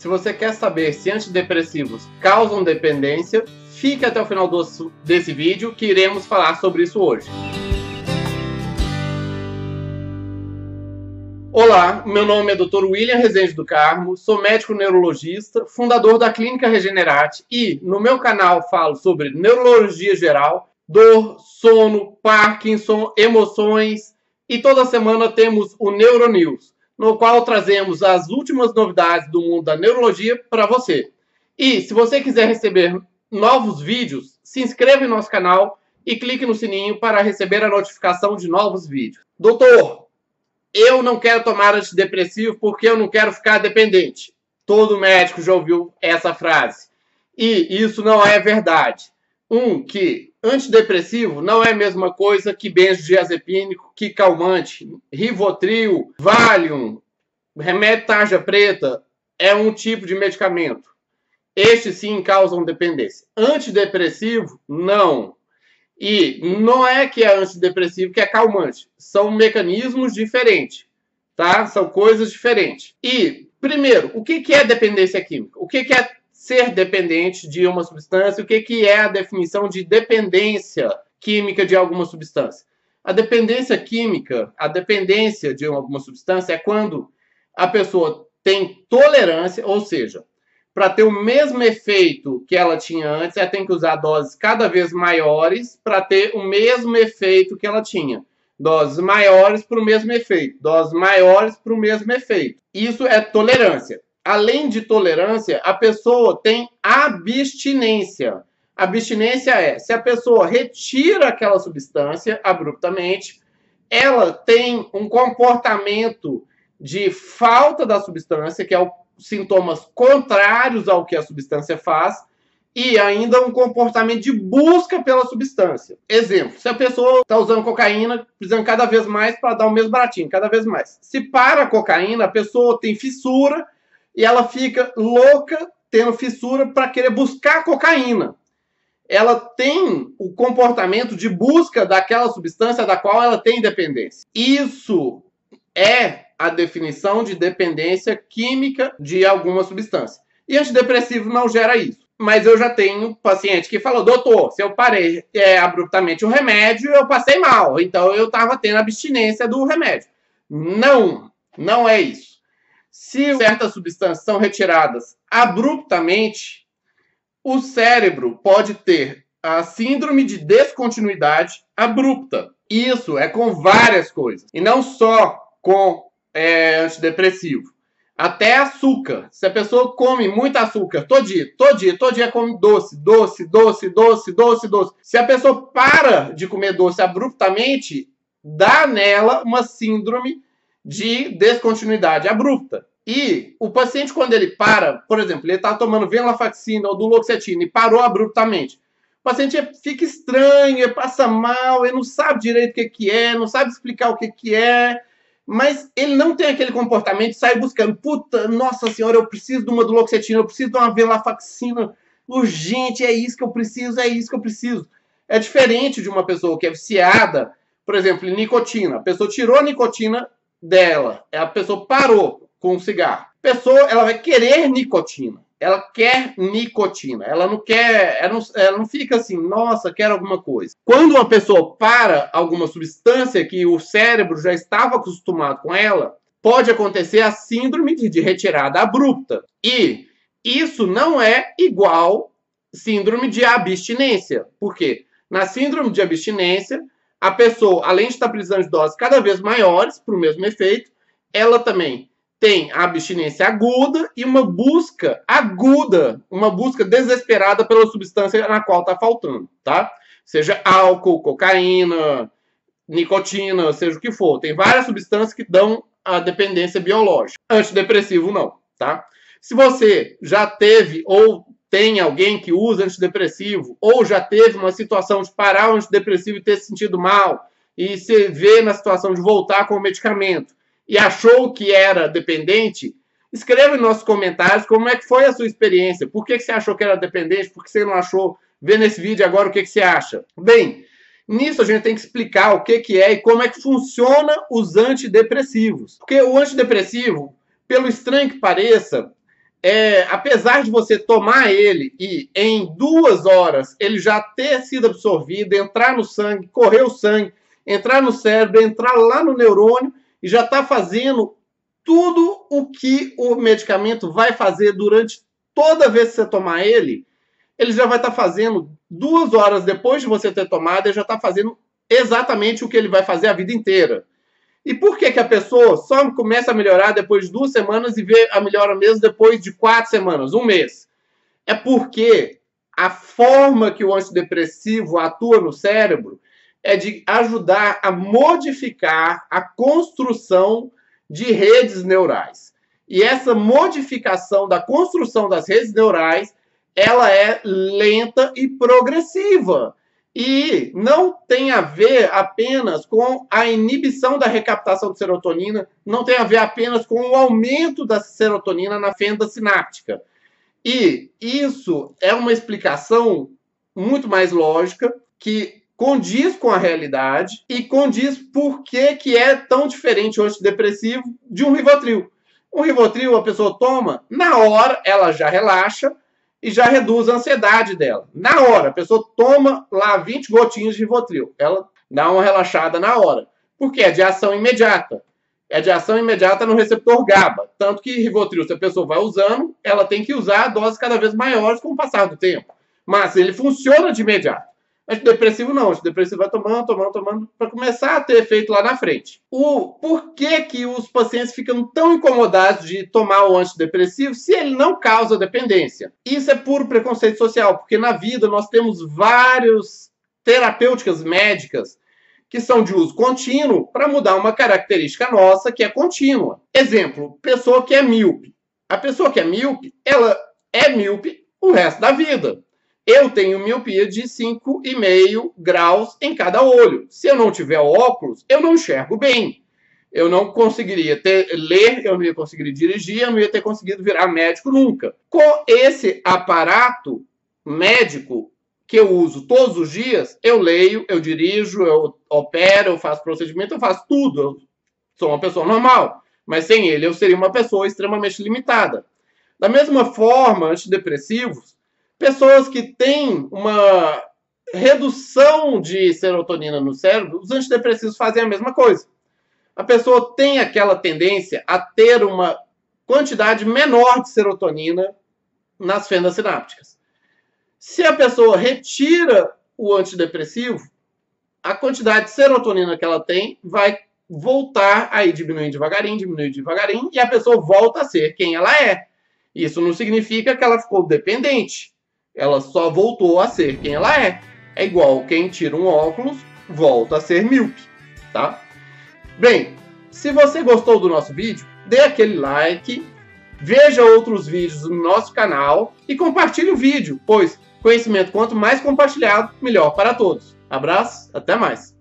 Se você quer saber se antidepressivos causam dependência, fique até o final do, desse vídeo que iremos falar sobre isso hoje. Olá, meu nome é Dr. William Rezende do Carmo, sou médico neurologista, fundador da Clínica Regenerate e no meu canal falo sobre neurologia geral, dor, sono, Parkinson, emoções e toda semana temos o Neuronews no qual trazemos as últimas novidades do mundo da neurologia para você. E se você quiser receber novos vídeos, se inscreva em nosso canal e clique no sininho para receber a notificação de novos vídeos. Doutor, eu não quero tomar antidepressivo porque eu não quero ficar dependente. Todo médico já ouviu essa frase. E isso não é verdade. Um, que antidepressivo não é a mesma coisa que benzodiazepínico, que calmante, Rivotril, Valium, remédio tarja preta é um tipo de medicamento. Estes sim causam dependência. Antidepressivo, não. E não é que é antidepressivo que é calmante. São mecanismos diferentes, tá? São coisas diferentes. E, primeiro, o que é dependência química? O que é ser dependente de uma substância, o que, que é a definição de dependência química de alguma substância. A dependência química, a dependência de alguma substância é quando a pessoa tem tolerância, ou seja, para ter o mesmo efeito que ela tinha antes, ela tem que usar doses cada vez maiores para ter o mesmo efeito que ela tinha. Doses maiores para o mesmo efeito, doses maiores para o mesmo efeito. Isso é tolerância além de tolerância, a pessoa tem abstinência. Abstinência é se a pessoa retira aquela substância abruptamente, ela tem um comportamento de falta da substância, que é o sintomas contrários ao que a substância faz, e ainda um comportamento de busca pela substância. Exemplo, se a pessoa está usando cocaína, precisando cada vez mais para dar o mesmo baratinho, cada vez mais. Se para a cocaína, a pessoa tem fissura e ela fica louca, tendo fissura para querer buscar cocaína. Ela tem o comportamento de busca daquela substância da qual ela tem dependência. Isso é a definição de dependência química de alguma substância. E antidepressivo não gera isso. Mas eu já tenho paciente que falou, doutor, se eu parei é, abruptamente o remédio, eu passei mal. Então eu estava tendo abstinência do remédio. Não, não é isso. Se certas substâncias são retiradas abruptamente, o cérebro pode ter a síndrome de descontinuidade abrupta. Isso é com várias coisas. E não só com é, antidepressivo. Até açúcar. Se a pessoa come muito açúcar todo dia, todo dia, todo dia come doce, doce, doce, doce, doce, doce. Se a pessoa para de comer doce abruptamente, dá nela uma síndrome de descontinuidade abrupta. E o paciente, quando ele para, por exemplo, ele está tomando venlafaxina ou duloxetina e parou abruptamente, o paciente fica estranho, ele passa mal, ele não sabe direito o que, que é, não sabe explicar o que, que é, mas ele não tem aquele comportamento de sair buscando, puta, nossa senhora, eu preciso de uma duloxetina, eu preciso de uma venlafaxina urgente, é isso que eu preciso, é isso que eu preciso. É diferente de uma pessoa que é viciada, por exemplo, em nicotina. A pessoa tirou a nicotina dela, a pessoa parou com o cigarro. A pessoa ela vai querer nicotina. Ela quer nicotina. Ela não quer. Ela não, ela não fica assim, nossa, quero alguma coisa. Quando uma pessoa para alguma substância que o cérebro já estava acostumado com ela, pode acontecer a síndrome de retirada abrupta. E isso não é igual síndrome de abstinência. Por quê? Na síndrome de abstinência, a pessoa, além de estar precisando de doses cada vez maiores para o mesmo efeito, ela também tem a abstinência aguda e uma busca aguda, uma busca desesperada pela substância na qual está faltando, tá? Seja álcool, cocaína, nicotina, seja o que for. Tem várias substâncias que dão a dependência biológica. Antidepressivo não, tá? Se você já teve ou tem alguém que usa antidepressivo ou já teve uma situação de parar o antidepressivo e ter se sentido mal e se vê na situação de voltar com o medicamento e achou que era dependente, escreva em nossos comentários como é que foi a sua experiência. Por que, que você achou que era dependente? Por que você não achou? Vê nesse vídeo agora o que, que você acha. Bem, nisso a gente tem que explicar o que, que é e como é que funciona os antidepressivos. Porque o antidepressivo, pelo estranho que pareça, é, apesar de você tomar ele e em duas horas ele já ter sido absorvido, entrar no sangue, correr o sangue, entrar no cérebro, entrar lá no neurônio e já está fazendo tudo o que o medicamento vai fazer durante toda vez que você tomar ele, ele já vai estar tá fazendo duas horas depois de você ter tomado, ele já está fazendo exatamente o que ele vai fazer a vida inteira. E por que, que a pessoa só começa a melhorar depois de duas semanas e vê a melhora mesmo depois de quatro semanas, um mês? É porque a forma que o antidepressivo atua no cérebro é de ajudar a modificar a construção de redes neurais. E essa modificação da construção das redes neurais, ela é lenta e progressiva. E não tem a ver apenas com a inibição da recaptação de serotonina, não tem a ver apenas com o aumento da serotonina na fenda sináptica. E isso é uma explicação muito mais lógica que condiz com a realidade e condiz por que, que é tão diferente o antidepressivo de um Rivotril. Um Rivotril a pessoa toma, na hora ela já relaxa, e já reduz a ansiedade dela. Na hora, a pessoa toma lá 20 gotinhas de Rivotril, ela dá uma relaxada na hora, porque é de ação imediata. É de ação imediata no receptor GABA. Tanto que Rivotril, se a pessoa vai usando, ela tem que usar doses cada vez maiores com o passar do tempo. Mas ele funciona de imediato. Antidepressivo não, antidepressivo vai tomando, tomando, tomando, para começar a ter efeito lá na frente. O por que, que os pacientes ficam tão incomodados de tomar o antidepressivo se ele não causa dependência? Isso é puro preconceito social, porque na vida nós temos vários terapêuticas médicas que são de uso contínuo para mudar uma característica nossa que é contínua. Exemplo, pessoa que é míope. A pessoa que é míope, ela é míope o resto da vida eu tenho miopia de 5,5 graus em cada olho. Se eu não tiver óculos, eu não enxergo bem. Eu não conseguiria ter, ler, eu não ia conseguir dirigir, eu não ia ter conseguido virar médico nunca. Com esse aparato médico que eu uso todos os dias, eu leio, eu dirijo, eu opero, eu faço procedimento, eu faço tudo. Eu sou uma pessoa normal. Mas sem ele, eu seria uma pessoa extremamente limitada. Da mesma forma, antidepressivos, Pessoas que têm uma redução de serotonina no cérebro, os antidepressivos fazem a mesma coisa. A pessoa tem aquela tendência a ter uma quantidade menor de serotonina nas fendas sinápticas. Se a pessoa retira o antidepressivo, a quantidade de serotonina que ela tem vai voltar aí diminuindo devagarinho, diminuindo devagarinho, e a pessoa volta a ser quem ela é. Isso não significa que ela ficou dependente. Ela só voltou a ser quem ela é. É igual quem tira um óculos, volta a ser míope, tá? Bem, se você gostou do nosso vídeo, dê aquele like, veja outros vídeos no nosso canal e compartilhe o vídeo, pois conhecimento quanto mais compartilhado, melhor para todos. Abraço, até mais!